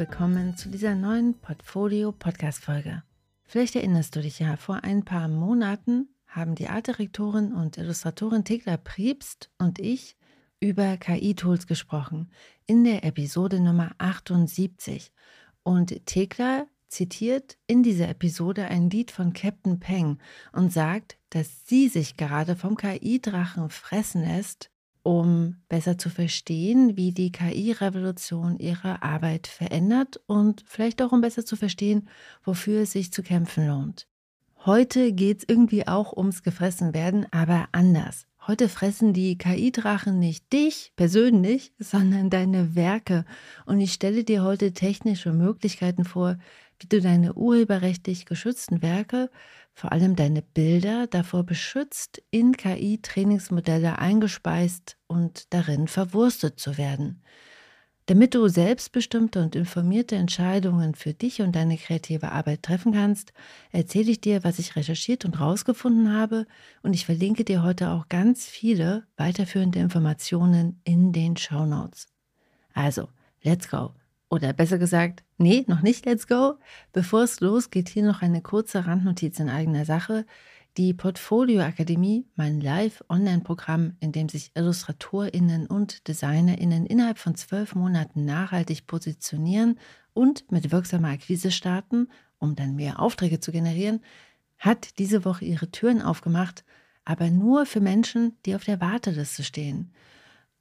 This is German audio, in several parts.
willkommen zu dieser neuen Portfolio-Podcast-Folge. Vielleicht erinnerst du dich ja, vor ein paar Monaten haben die Artdirektorin und Illustratorin Thekla Priebst und ich über KI-Tools gesprochen in der Episode Nummer 78. Und Thekla zitiert in dieser Episode ein Lied von Captain Peng und sagt, dass sie sich gerade vom KI-Drachen fressen lässt um besser zu verstehen, wie die KI-Revolution ihre Arbeit verändert und vielleicht auch um besser zu verstehen, wofür es sich zu kämpfen lohnt. Heute geht es irgendwie auch ums Gefressenwerden, aber anders. Heute fressen die KI-Drachen nicht dich persönlich, sondern deine Werke. Und ich stelle dir heute technische Möglichkeiten vor, wie du deine urheberrechtlich geschützten Werke vor allem deine Bilder davor beschützt, in KI-Trainingsmodelle eingespeist und darin verwurstet zu werden. Damit du selbstbestimmte und informierte Entscheidungen für dich und deine kreative Arbeit treffen kannst, erzähle ich dir, was ich recherchiert und rausgefunden habe und ich verlinke dir heute auch ganz viele weiterführende Informationen in den Show Notes. Also, let's go. Oder besser gesagt, nee, noch nicht Let's Go. Bevor es losgeht, hier noch eine kurze Randnotiz in eigener Sache. Die Portfolio Akademie, mein Live-Online-Programm, in dem sich IllustratorInnen und DesignerInnen innerhalb von zwölf Monaten nachhaltig positionieren und mit wirksamer Akquise starten, um dann mehr Aufträge zu generieren, hat diese Woche ihre Türen aufgemacht, aber nur für Menschen, die auf der Warteliste stehen.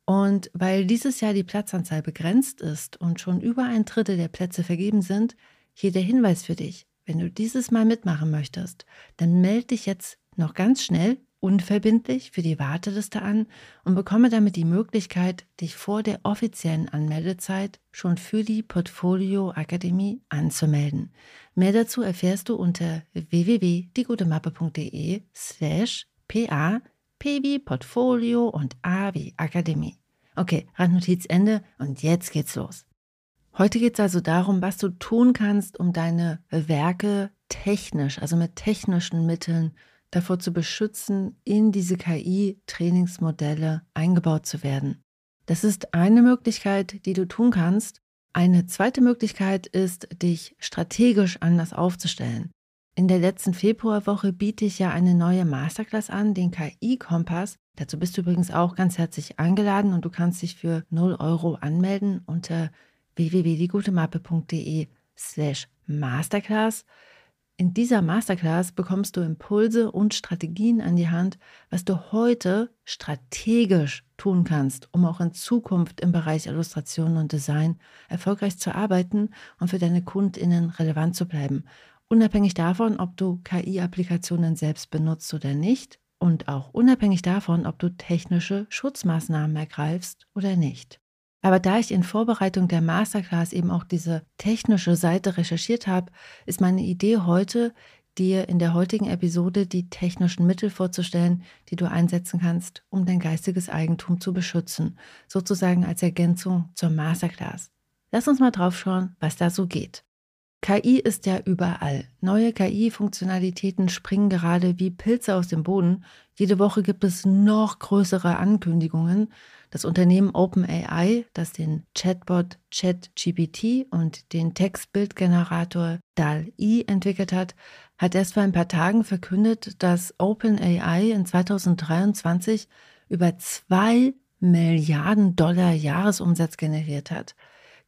Und weil dieses Jahr die Platzanzahl begrenzt ist und schon über ein Drittel der Plätze vergeben sind, hier der Hinweis für dich. Wenn du dieses Mal mitmachen möchtest, dann melde dich jetzt noch ganz schnell unverbindlich für die Warteliste an und bekomme damit die Möglichkeit, dich vor der offiziellen Anmeldezeit schon für die Portfolio Akademie anzumelden. Mehr dazu erfährst du unter www.diegutemappe.de slash pa P wie Portfolio und A wie Akademie. Okay, Randnotiz Ende und jetzt geht's los. Heute geht es also darum, was du tun kannst, um deine Werke technisch, also mit technischen Mitteln davor zu beschützen, in diese KI-Trainingsmodelle eingebaut zu werden. Das ist eine Möglichkeit, die du tun kannst. Eine zweite Möglichkeit ist, dich strategisch anders aufzustellen. In der letzten Februarwoche biete ich ja eine neue Masterclass an, den KI-Kompass. Dazu bist du übrigens auch ganz herzlich eingeladen und du kannst dich für 0 Euro anmelden unter www.diegutemappe.de slash Masterclass. In dieser Masterclass bekommst du Impulse und Strategien an die Hand, was du heute strategisch tun kannst, um auch in Zukunft im Bereich Illustration und Design erfolgreich zu arbeiten und für deine KundInnen relevant zu bleiben. Unabhängig davon, ob du KI-Applikationen selbst benutzt oder nicht und auch unabhängig davon, ob du technische Schutzmaßnahmen ergreifst oder nicht. Aber da ich in Vorbereitung der Masterclass eben auch diese technische Seite recherchiert habe, ist meine Idee heute, dir in der heutigen Episode die technischen Mittel vorzustellen, die du einsetzen kannst, um dein geistiges Eigentum zu beschützen, sozusagen als Ergänzung zur Masterclass. Lass uns mal drauf schauen, was da so geht. KI ist ja überall. Neue KI-Funktionalitäten springen gerade wie Pilze aus dem Boden. Jede Woche gibt es noch größere Ankündigungen. Das Unternehmen OpenAI, das den Chatbot ChatGPT und den Textbildgenerator DAL-E entwickelt hat, hat erst vor ein paar Tagen verkündet, dass OpenAI in 2023 über zwei Milliarden Dollar Jahresumsatz generiert hat.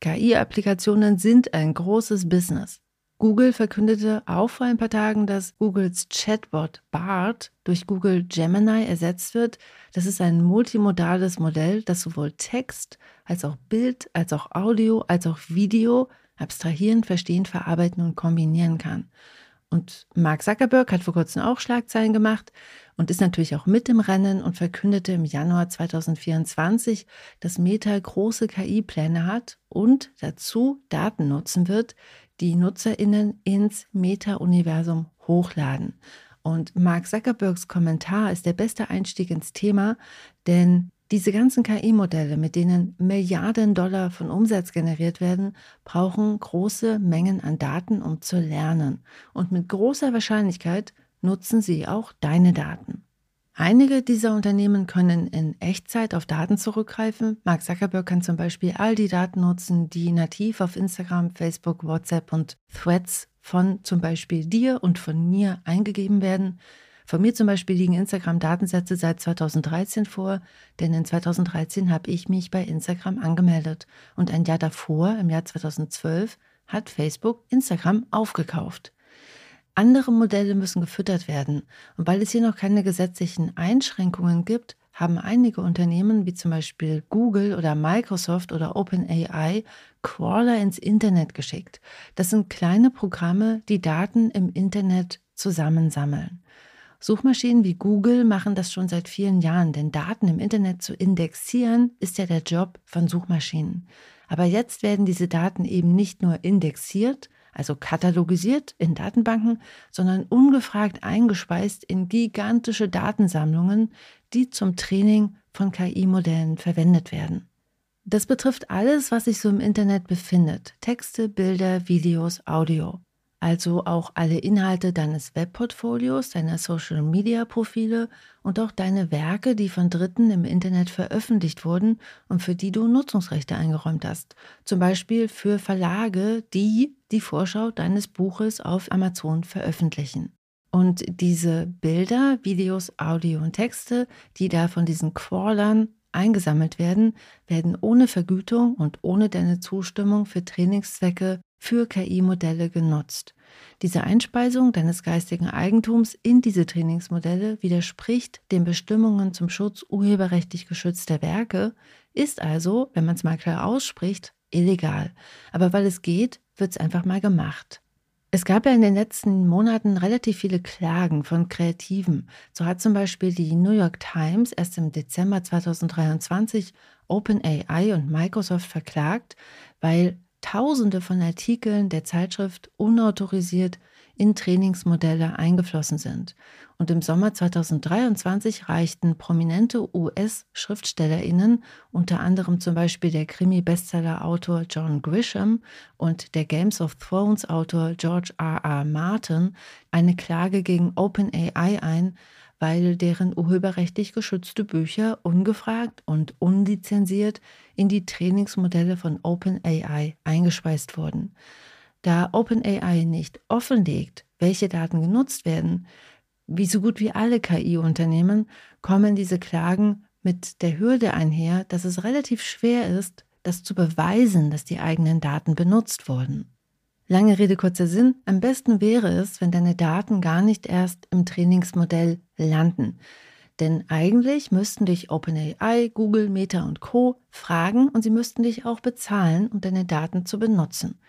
KI-Applikationen sind ein großes Business. Google verkündete auch vor ein paar Tagen, dass Googles Chatbot BART durch Google Gemini ersetzt wird. Das ist ein multimodales Modell, das sowohl Text als auch Bild, als auch Audio, als auch Video abstrahieren, verstehen, verarbeiten und kombinieren kann. Und Mark Zuckerberg hat vor kurzem auch Schlagzeilen gemacht und ist natürlich auch mit im Rennen und verkündete im Januar 2024, dass Meta große KI-Pläne hat und dazu Daten nutzen wird, die Nutzerinnen ins Meta-Universum hochladen. Und Mark Zuckerbergs Kommentar ist der beste Einstieg ins Thema, denn diese ganzen KI-Modelle, mit denen Milliarden Dollar von Umsatz generiert werden, brauchen große Mengen an Daten, um zu lernen. Und mit großer Wahrscheinlichkeit nutzen sie auch deine Daten. Einige dieser Unternehmen können in Echtzeit auf Daten zurückgreifen. Mark Zuckerberg kann zum Beispiel all die Daten nutzen, die nativ auf Instagram, Facebook, WhatsApp und Threads von zum Beispiel dir und von mir eingegeben werden. Von mir zum Beispiel liegen Instagram-Datensätze seit 2013 vor, denn in 2013 habe ich mich bei Instagram angemeldet und ein Jahr davor, im Jahr 2012, hat Facebook Instagram aufgekauft. Andere Modelle müssen gefüttert werden. Und weil es hier noch keine gesetzlichen Einschränkungen gibt, haben einige Unternehmen wie zum Beispiel Google oder Microsoft oder OpenAI Crawler ins Internet geschickt. Das sind kleine Programme, die Daten im Internet zusammensammeln. Suchmaschinen wie Google machen das schon seit vielen Jahren, denn Daten im Internet zu indexieren ist ja der Job von Suchmaschinen. Aber jetzt werden diese Daten eben nicht nur indexiert, also katalogisiert in Datenbanken, sondern ungefragt eingespeist in gigantische Datensammlungen, die zum Training von KI-Modellen verwendet werden. Das betrifft alles, was sich so im Internet befindet. Texte, Bilder, Videos, Audio also auch alle Inhalte deines Webportfolios, deiner Social-Media-Profile und auch deine Werke, die von Dritten im Internet veröffentlicht wurden und für die du Nutzungsrechte eingeräumt hast. Zum Beispiel für Verlage, die die Vorschau deines Buches auf Amazon veröffentlichen. Und diese Bilder, Videos, Audio und Texte, die da von diesen Crawlern eingesammelt werden, werden ohne Vergütung und ohne deine Zustimmung für Trainingszwecke für KI-Modelle genutzt. Diese Einspeisung deines geistigen Eigentums in diese Trainingsmodelle widerspricht den Bestimmungen zum Schutz urheberrechtlich geschützter Werke, ist also, wenn man es mal klar ausspricht, illegal. Aber weil es geht, wird es einfach mal gemacht. Es gab ja in den letzten Monaten relativ viele Klagen von Kreativen. So hat zum Beispiel die New York Times erst im Dezember 2023 OpenAI und Microsoft verklagt, weil Tausende von Artikeln der Zeitschrift unautorisiert in Trainingsmodelle eingeflossen sind. Und im Sommer 2023 reichten prominente US-Schriftstellerinnen, unter anderem zum Beispiel der Krimi-Bestseller-Autor John Grisham und der Games of Thrones-Autor George R. R. Martin, eine Klage gegen OpenAI ein, weil deren urheberrechtlich geschützte Bücher ungefragt und unlizenziert in die Trainingsmodelle von OpenAI eingespeist wurden. Da OpenAI nicht offenlegt, welche Daten genutzt werden, wie so gut wie alle KI-Unternehmen, kommen diese Klagen mit der Hürde einher, dass es relativ schwer ist, das zu beweisen, dass die eigenen Daten benutzt wurden. Lange Rede, kurzer Sinn. Am besten wäre es, wenn deine Daten gar nicht erst im Trainingsmodell landen. Denn eigentlich müssten dich OpenAI, Google, Meta und Co. fragen und sie müssten dich auch bezahlen, um deine Daten zu benutzen.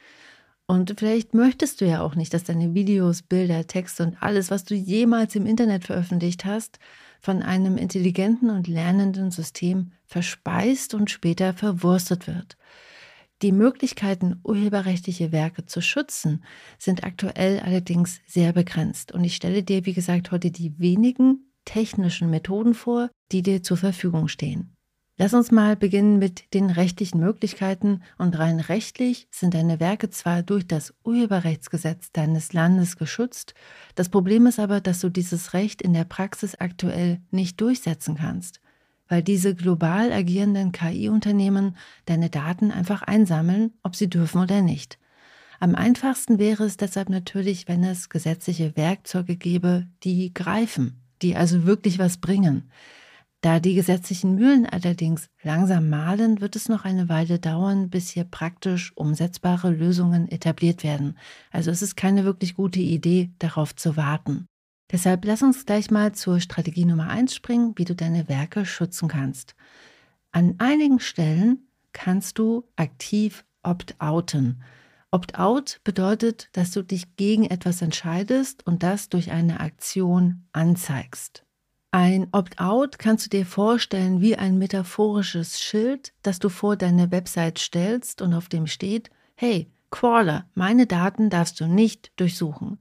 Und vielleicht möchtest du ja auch nicht, dass deine Videos, Bilder, Texte und alles, was du jemals im Internet veröffentlicht hast, von einem intelligenten und lernenden System verspeist und später verwurstet wird. Die Möglichkeiten, urheberrechtliche Werke zu schützen, sind aktuell allerdings sehr begrenzt. Und ich stelle dir, wie gesagt, heute die wenigen technischen Methoden vor, die dir zur Verfügung stehen. Lass uns mal beginnen mit den rechtlichen Möglichkeiten. Und rein rechtlich sind deine Werke zwar durch das Urheberrechtsgesetz deines Landes geschützt, das Problem ist aber, dass du dieses Recht in der Praxis aktuell nicht durchsetzen kannst weil diese global agierenden KI-Unternehmen deine Daten einfach einsammeln, ob sie dürfen oder nicht. Am einfachsten wäre es deshalb natürlich, wenn es gesetzliche Werkzeuge gäbe, die greifen, die also wirklich was bringen. Da die gesetzlichen Mühlen allerdings langsam mahlen, wird es noch eine Weile dauern, bis hier praktisch umsetzbare Lösungen etabliert werden. Also es ist keine wirklich gute Idee, darauf zu warten. Deshalb lass uns gleich mal zur Strategie Nummer 1 springen, wie du deine Werke schützen kannst. An einigen Stellen kannst du aktiv opt-outen. Opt-out bedeutet, dass du dich gegen etwas entscheidest und das durch eine Aktion anzeigst. Ein Opt-out kannst du dir vorstellen wie ein metaphorisches Schild, das du vor deine Website stellst und auf dem steht, hey, Crawler, meine Daten darfst du nicht durchsuchen.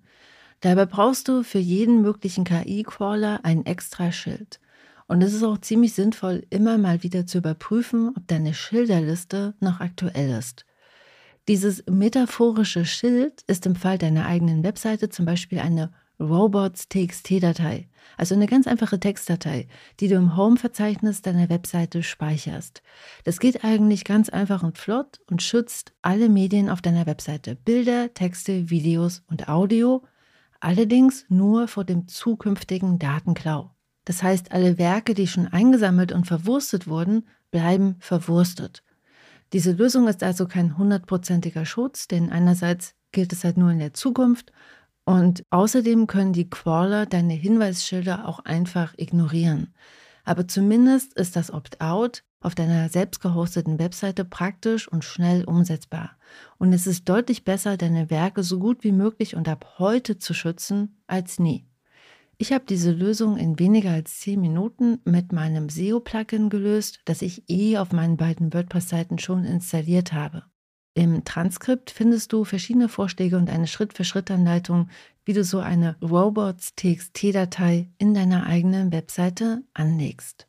Dabei brauchst du für jeden möglichen KI-Crawler ein extra Schild. Und es ist auch ziemlich sinnvoll, immer mal wieder zu überprüfen, ob deine Schilderliste noch aktuell ist. Dieses metaphorische Schild ist im Fall deiner eigenen Webseite zum Beispiel eine robots.txt-Datei, also eine ganz einfache Textdatei, die du im Home-Verzeichnis deiner Webseite speicherst. Das geht eigentlich ganz einfach und flott und schützt alle Medien auf deiner Webseite, Bilder, Texte, Videos und Audio, allerdings nur vor dem zukünftigen Datenklau. Das heißt, alle Werke, die schon eingesammelt und verwurstet wurden, bleiben verwurstet. Diese Lösung ist also kein hundertprozentiger Schutz, denn einerseits gilt es halt nur in der Zukunft und außerdem können die Crawler deine Hinweisschilder auch einfach ignorieren. Aber zumindest ist das Opt-out auf deiner selbst gehosteten Webseite praktisch und schnell umsetzbar. Und es ist deutlich besser, deine Werke so gut wie möglich und ab heute zu schützen als nie. Ich habe diese Lösung in weniger als 10 Minuten mit meinem SEO-Plugin gelöst, das ich eh auf meinen beiden WordPress-Seiten schon installiert habe. Im Transkript findest du verschiedene Vorschläge und eine Schritt-für-Schritt-Anleitung, wie du so eine Robots-TXT-Datei in deiner eigenen Webseite anlegst.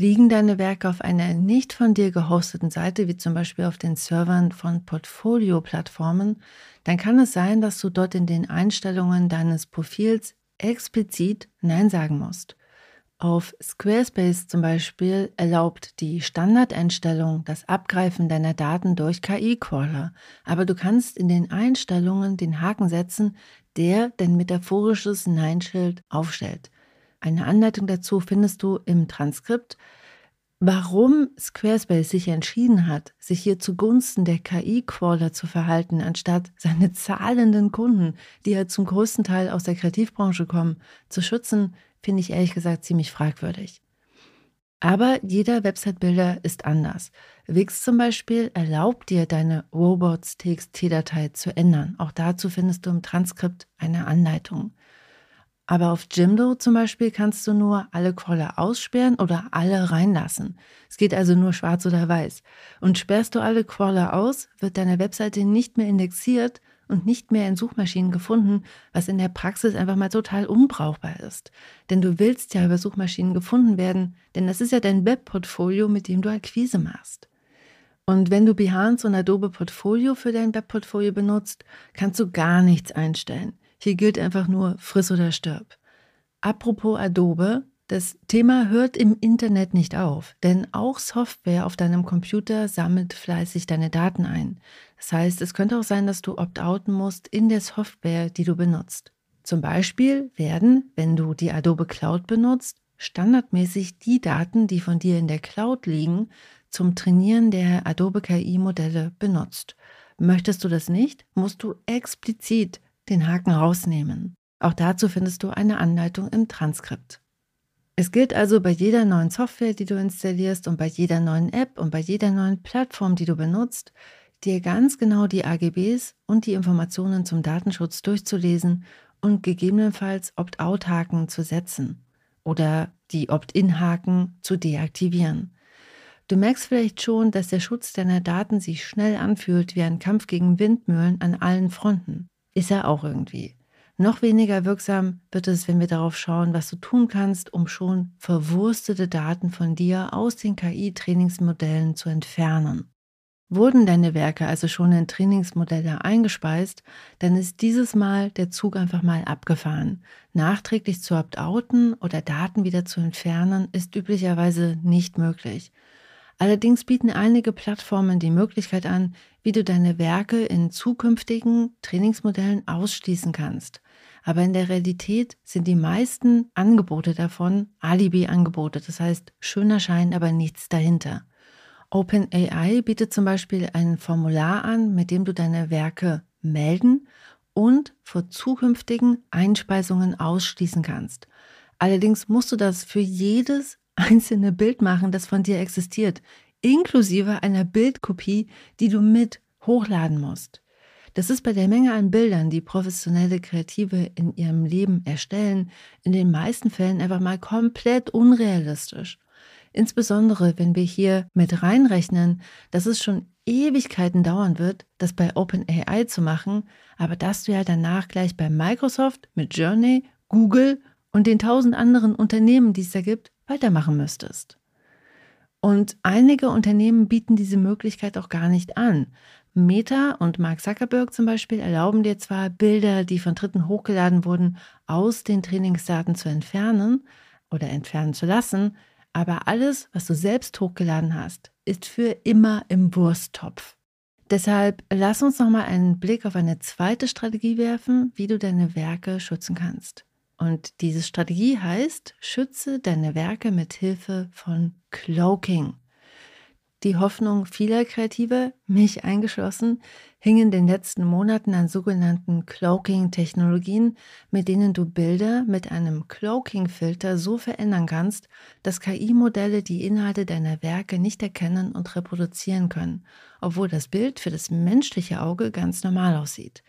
Liegen deine Werke auf einer nicht von dir gehosteten Seite, wie zum Beispiel auf den Servern von Portfolio-Plattformen, dann kann es sein, dass du dort in den Einstellungen deines Profils explizit Nein sagen musst. Auf Squarespace zum Beispiel erlaubt die Standardeinstellung das Abgreifen deiner Daten durch KI-Crawler, aber du kannst in den Einstellungen den Haken setzen, der dein metaphorisches Nein-Schild aufstellt. Eine Anleitung dazu findest du im Transkript. Warum Squarespace sich entschieden hat, sich hier zugunsten der KI-Crawler zu verhalten, anstatt seine zahlenden Kunden, die ja zum größten Teil aus der Kreativbranche kommen, zu schützen, finde ich ehrlich gesagt ziemlich fragwürdig. Aber jeder Website-Builder ist anders. Wix zum Beispiel erlaubt dir, deine Robots-TXT-Datei zu ändern. Auch dazu findest du im Transkript eine Anleitung. Aber auf Jimdo zum Beispiel kannst du nur alle Crawler aussperren oder alle reinlassen. Es geht also nur schwarz oder weiß. Und sperrst du alle Crawler aus, wird deine Webseite nicht mehr indexiert und nicht mehr in Suchmaschinen gefunden, was in der Praxis einfach mal total unbrauchbar ist. Denn du willst ja über Suchmaschinen gefunden werden, denn das ist ja dein Webportfolio, mit dem du Akquise machst. Und wenn du Behance und Adobe Portfolio für dein Webportfolio benutzt, kannst du gar nichts einstellen. Hier gilt einfach nur friss oder stirb. Apropos Adobe, das Thema hört im Internet nicht auf, denn auch Software auf deinem Computer sammelt fleißig deine Daten ein. Das heißt, es könnte auch sein, dass du opt-outen musst in der Software, die du benutzt. Zum Beispiel werden, wenn du die Adobe Cloud benutzt, standardmäßig die Daten, die von dir in der Cloud liegen, zum Trainieren der Adobe KI-Modelle benutzt. Möchtest du das nicht, musst du explizit den Haken rausnehmen. Auch dazu findest du eine Anleitung im Transkript. Es gilt also bei jeder neuen Software, die du installierst und bei jeder neuen App und bei jeder neuen Plattform, die du benutzt, dir ganz genau die AGBs und die Informationen zum Datenschutz durchzulesen und gegebenenfalls Opt-out-Haken zu setzen oder die Opt-in-Haken zu deaktivieren. Du merkst vielleicht schon, dass der Schutz deiner Daten sich schnell anfühlt wie ein Kampf gegen Windmühlen an allen Fronten. Ist er auch irgendwie. Noch weniger wirksam wird es, wenn wir darauf schauen, was du tun kannst, um schon verwurstete Daten von dir aus den KI-Trainingsmodellen zu entfernen. Wurden deine Werke also schon in Trainingsmodelle eingespeist, dann ist dieses Mal der Zug einfach mal abgefahren. Nachträglich zu opt-outen oder Daten wieder zu entfernen, ist üblicherweise nicht möglich. Allerdings bieten einige Plattformen die Möglichkeit an, wie du deine Werke in zukünftigen Trainingsmodellen ausschließen kannst. Aber in der Realität sind die meisten Angebote davon Alibi-Angebote, das heißt schöner Schein, aber nichts dahinter. OpenAI bietet zum Beispiel ein Formular an, mit dem du deine Werke melden und vor zukünftigen Einspeisungen ausschließen kannst. Allerdings musst du das für jedes einzelne Bild machen, das von dir existiert, inklusive einer Bildkopie, die du mit hochladen musst. Das ist bei der Menge an Bildern, die professionelle Kreative in ihrem Leben erstellen, in den meisten Fällen einfach mal komplett unrealistisch. Insbesondere, wenn wir hier mit reinrechnen, dass es schon Ewigkeiten dauern wird, das bei OpenAI zu machen, aber dass du ja danach gleich bei Microsoft mit Journey, Google und den tausend anderen Unternehmen, die es da gibt, weitermachen müsstest. Und einige Unternehmen bieten diese Möglichkeit auch gar nicht an. Meta und Mark Zuckerberg zum Beispiel erlauben dir zwar, Bilder, die von Dritten hochgeladen wurden, aus den Trainingsdaten zu entfernen oder entfernen zu lassen, aber alles, was du selbst hochgeladen hast, ist für immer im Wursttopf. Deshalb lass uns nochmal einen Blick auf eine zweite Strategie werfen, wie du deine Werke schützen kannst. Und diese Strategie heißt, schütze deine Werke mit Hilfe von Cloaking. Die Hoffnung vieler Kreative, mich eingeschlossen, hing in den letzten Monaten an sogenannten Cloaking-Technologien, mit denen du Bilder mit einem Cloaking-Filter so verändern kannst, dass KI-Modelle die Inhalte deiner Werke nicht erkennen und reproduzieren können, obwohl das Bild für das menschliche Auge ganz normal aussieht.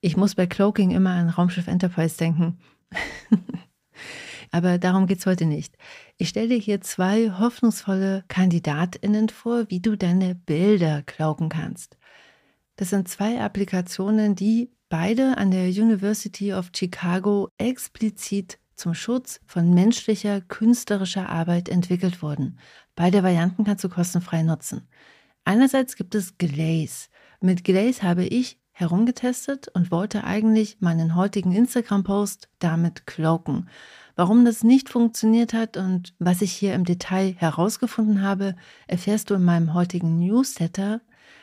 Ich muss bei Cloaking immer an Raumschiff Enterprise denken. Aber darum geht es heute nicht. Ich stelle hier zwei hoffnungsvolle KandidatInnen vor, wie du deine Bilder klauken kannst. Das sind zwei Applikationen, die beide an der University of Chicago explizit zum Schutz von menschlicher künstlerischer Arbeit entwickelt wurden. Beide Varianten kannst du kostenfrei nutzen. Einerseits gibt es Glaze. Mit Glaze habe ich herumgetestet und wollte eigentlich meinen heutigen Instagram-Post damit cloaken. Warum das nicht funktioniert hat und was ich hier im Detail herausgefunden habe, erfährst du in meinem heutigen Newsletter.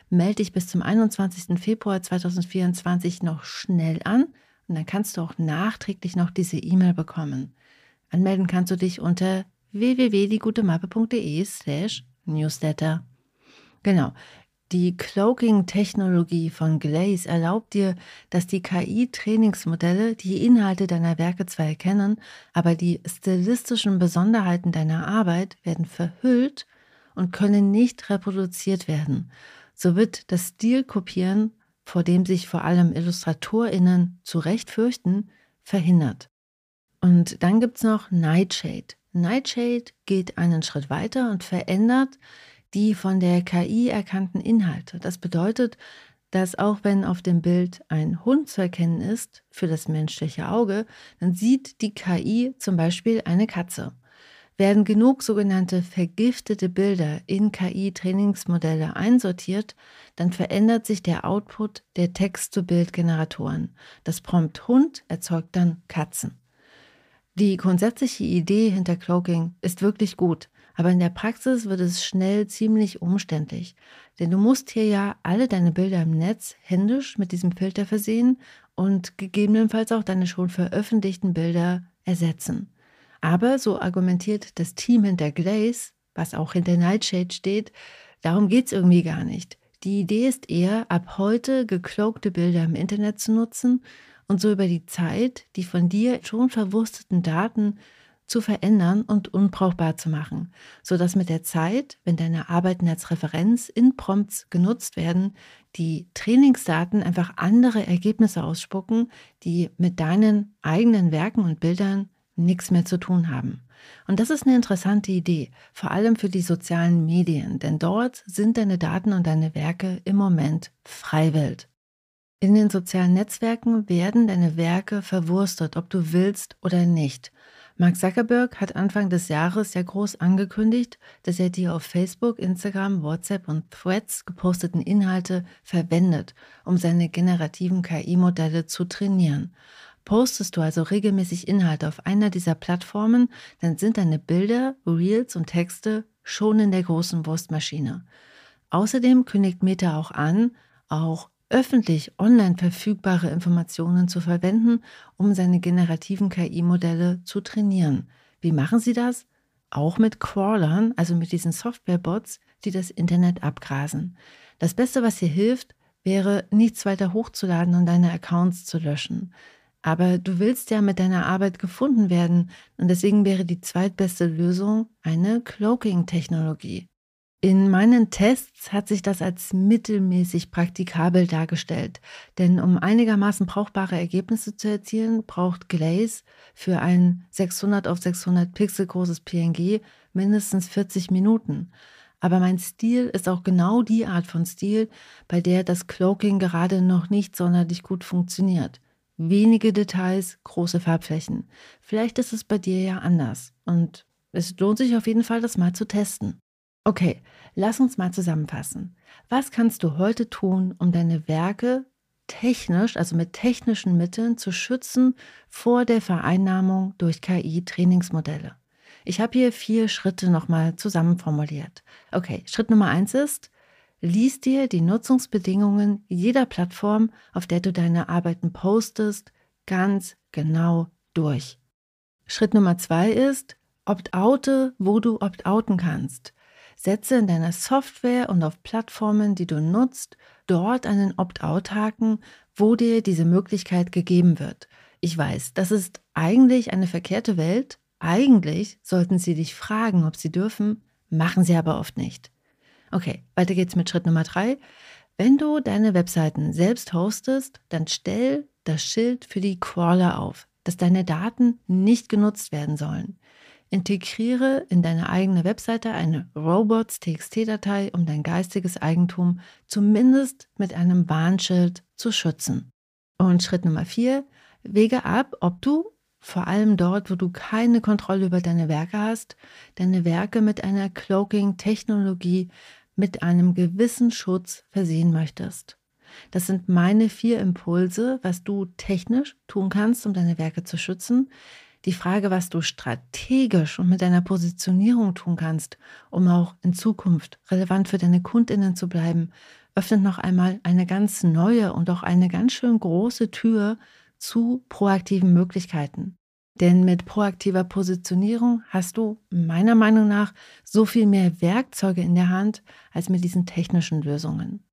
Melde dich bis zum 21. Februar 2024 noch schnell an und dann kannst du auch nachträglich noch diese E-Mail bekommen. Anmelden kannst du dich unter www.diegutemappe.de slash newsletter. Genau. Die Cloaking-Technologie von Glaze erlaubt dir, dass die KI-Trainingsmodelle die Inhalte deiner Werke zwar erkennen, aber die stilistischen Besonderheiten deiner Arbeit werden verhüllt und können nicht reproduziert werden. So wird das Stilkopieren, vor dem sich vor allem IllustratorInnen zu Recht fürchten, verhindert. Und dann gibt es noch Nightshade. Nightshade geht einen Schritt weiter und verändert die von der KI erkannten Inhalte. Das bedeutet, dass auch wenn auf dem Bild ein Hund zu erkennen ist für das menschliche Auge, dann sieht die KI zum Beispiel eine Katze. Werden genug sogenannte vergiftete Bilder in KI-Trainingsmodelle einsortiert, dann verändert sich der Output der Text-zu-Bild-Generatoren. Das Prompt Hund erzeugt dann Katzen. Die grundsätzliche Idee hinter Cloaking ist wirklich gut. Aber in der Praxis wird es schnell ziemlich umständlich. Denn du musst hier ja alle deine Bilder im Netz händisch mit diesem Filter versehen und gegebenenfalls auch deine schon veröffentlichten Bilder ersetzen. Aber so argumentiert das Team hinter Glaze, was auch hinter Nightshade steht, darum geht es irgendwie gar nicht. Die Idee ist eher, ab heute gekloakte Bilder im Internet zu nutzen und so über die Zeit die von dir schon verwursteten Daten zu verändern und unbrauchbar zu machen, sodass mit der Zeit, wenn deine Arbeiten als Referenz in Prompts genutzt werden, die Trainingsdaten einfach andere Ergebnisse ausspucken, die mit deinen eigenen Werken und Bildern nichts mehr zu tun haben. Und das ist eine interessante Idee, vor allem für die sozialen Medien, denn dort sind deine Daten und deine Werke im Moment Freiwild. In den sozialen Netzwerken werden deine Werke verwurstet, ob du willst oder nicht. Mark Zuckerberg hat Anfang des Jahres ja groß angekündigt, dass er die auf Facebook, Instagram, WhatsApp und Threads geposteten Inhalte verwendet, um seine generativen KI-Modelle zu trainieren. Postest du also regelmäßig Inhalte auf einer dieser Plattformen, dann sind deine Bilder, Reels und Texte schon in der großen Wurstmaschine. Außerdem kündigt Meta auch an, auch öffentlich online verfügbare Informationen zu verwenden, um seine generativen KI-Modelle zu trainieren. Wie machen sie das? Auch mit Crawlern, also mit diesen Softwarebots, die das Internet abgrasen. Das Beste, was hier hilft, wäre, nichts weiter hochzuladen und deine Accounts zu löschen. Aber du willst ja mit deiner Arbeit gefunden werden und deswegen wäre die zweitbeste Lösung eine Cloaking-Technologie. In meinen Tests hat sich das als mittelmäßig praktikabel dargestellt, denn um einigermaßen brauchbare Ergebnisse zu erzielen, braucht Glaze für ein 600 auf 600 Pixel großes PNG mindestens 40 Minuten. Aber mein Stil ist auch genau die Art von Stil, bei der das Cloaking gerade noch nicht sonderlich gut funktioniert. Wenige Details, große Farbflächen. Vielleicht ist es bei dir ja anders und es lohnt sich auf jeden Fall, das mal zu testen. Okay, lass uns mal zusammenfassen. Was kannst du heute tun, um deine Werke technisch, also mit technischen Mitteln zu schützen vor der Vereinnahmung durch KI-Trainingsmodelle? Ich habe hier vier Schritte nochmal zusammenformuliert. Okay, Schritt Nummer eins ist, lies dir die Nutzungsbedingungen jeder Plattform, auf der du deine Arbeiten postest, ganz genau durch. Schritt Nummer zwei ist, opt-oute, wo du opt-outen kannst. Setze in deiner Software und auf Plattformen, die du nutzt, dort einen Opt-out-Haken, wo dir diese Möglichkeit gegeben wird. Ich weiß, das ist eigentlich eine verkehrte Welt, eigentlich sollten sie dich fragen, ob sie dürfen, machen sie aber oft nicht. Okay, weiter geht's mit Schritt Nummer drei. Wenn du deine Webseiten selbst hostest, dann stell das Schild für die Crawler auf, dass deine Daten nicht genutzt werden sollen. Integriere in deine eigene Webseite eine Robots.txt-Datei, um dein geistiges Eigentum zumindest mit einem Warnschild zu schützen. Und Schritt Nummer vier, wege ab, ob du vor allem dort, wo du keine Kontrolle über deine Werke hast, deine Werke mit einer Cloaking-Technologie mit einem gewissen Schutz versehen möchtest. Das sind meine vier Impulse, was du technisch tun kannst, um deine Werke zu schützen. Die Frage, was du strategisch und mit deiner Positionierung tun kannst, um auch in Zukunft relevant für deine Kundinnen zu bleiben, öffnet noch einmal eine ganz neue und auch eine ganz schön große Tür zu proaktiven Möglichkeiten. Denn mit proaktiver Positionierung hast du meiner Meinung nach so viel mehr Werkzeuge in der Hand als mit diesen technischen Lösungen.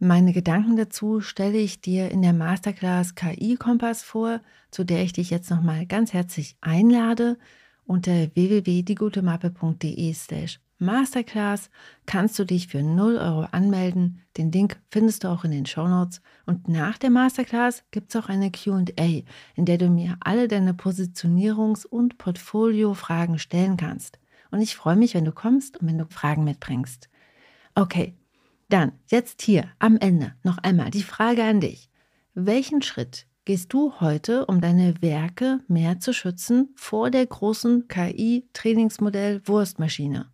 Meine Gedanken dazu stelle ich dir in der Masterclass KI Kompass vor, zu der ich dich jetzt nochmal ganz herzlich einlade unter www.diegutemappe.de slash Masterclass kannst du dich für 0 Euro anmelden. Den Link findest du auch in den Show Notes. Und nach der Masterclass gibt es auch eine QA, in der du mir alle deine Positionierungs- und Portfolio-Fragen stellen kannst. Und ich freue mich, wenn du kommst und wenn du Fragen mitbringst. Okay, dann jetzt hier am Ende noch einmal die Frage an dich. Welchen Schritt gehst du heute, um deine Werke mehr zu schützen vor der großen KI-Trainingsmodell-Wurstmaschine?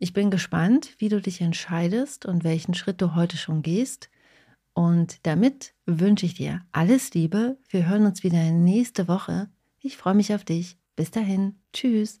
Ich bin gespannt, wie du dich entscheidest und welchen Schritt du heute schon gehst. Und damit wünsche ich dir alles Liebe. Wir hören uns wieder nächste Woche. Ich freue mich auf dich. Bis dahin. Tschüss.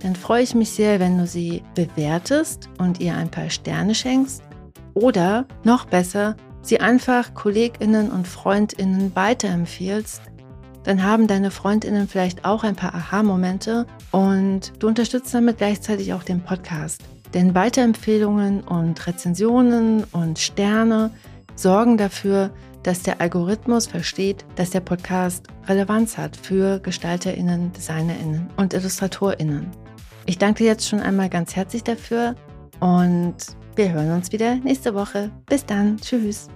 dann freue ich mich sehr, wenn du sie bewertest und ihr ein paar Sterne schenkst oder noch besser, sie einfach Kolleginnen und Freundinnen weiterempfiehlst, dann haben deine Freundinnen vielleicht auch ein paar Aha-Momente und du unterstützt damit gleichzeitig auch den Podcast. Denn Weiterempfehlungen und Rezensionen und Sterne sorgen dafür, dass der Algorithmus versteht, dass der Podcast Relevanz hat für Gestalterinnen, Designerinnen und Illustratorinnen. Ich danke dir jetzt schon einmal ganz herzlich dafür und wir hören uns wieder nächste Woche. Bis dann. Tschüss.